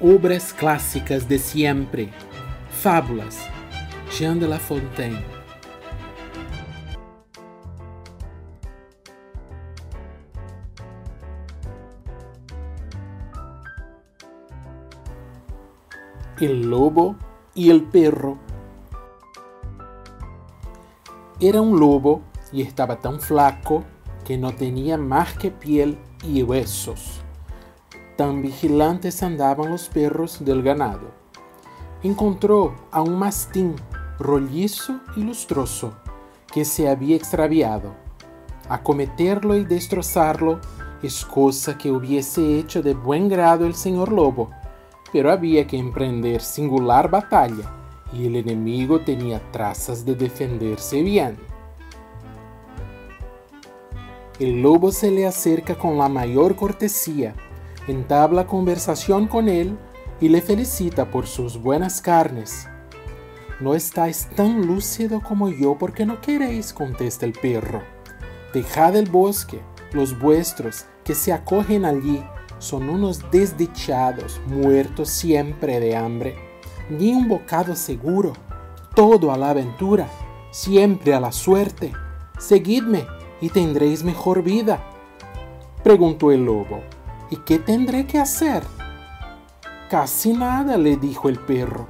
obras clássicas de siempre, fábulas, Jean de La Fontaine. El lobo y el perro. Era un lobo y estaba tan flaco que no tenía más que piel y huesos. Tan vigilantes andaban los perros del ganado. Encontró a un mastín rollizo y lustroso que se había extraviado. Acometerlo y destrozarlo es cosa que hubiese hecho de buen grado el señor lobo, pero había que emprender singular batalla y el enemigo tenía trazas de defenderse bien. El lobo se le acerca con la mayor cortesía entabla conversación con él y le felicita por sus buenas carnes. No estáis tan lúcido como yo porque no queréis, contesta el perro. Dejad el bosque, los vuestros que se acogen allí son unos desdichados, muertos siempre de hambre. Ni un bocado seguro, todo a la aventura, siempre a la suerte. Seguidme y tendréis mejor vida. Preguntó el lobo. ¿Y qué tendré que hacer? Casi nada, le dijo el perro.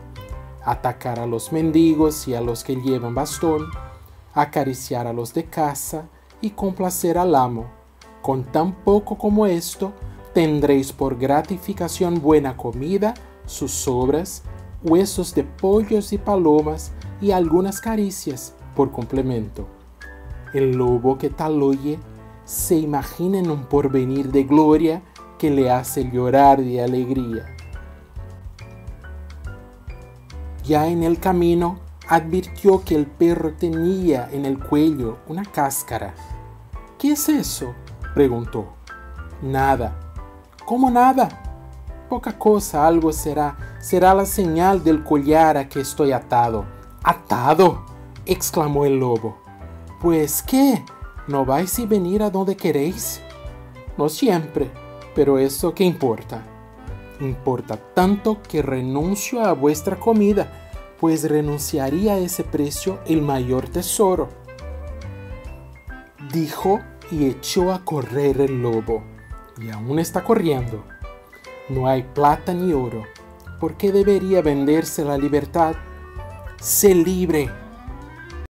Atacar a los mendigos y a los que llevan bastón, acariciar a los de casa y complacer al amo. Con tan poco como esto, tendréis por gratificación buena comida, sus sobras, huesos de pollos y palomas y algunas caricias por complemento. El lobo que tal oye se imagina en un porvenir de gloria que le hace llorar de alegría. Ya en el camino advirtió que el perro tenía en el cuello una cáscara. ¿Qué es eso? preguntó. Nada. ¿Cómo nada? Poca cosa, algo será. Será la señal del collar a que estoy atado. ¿Atado? exclamó el lobo. Pues qué, ¿no vais a venir a donde queréis? No siempre, pero eso qué importa? Importa tanto que renuncio a vuestra comida, pues renunciaría a ese precio el mayor tesoro. Dijo y echó a correr el lobo, y aún está corriendo. No hay plata ni oro. ¿Por qué debería venderse la libertad? Sé libre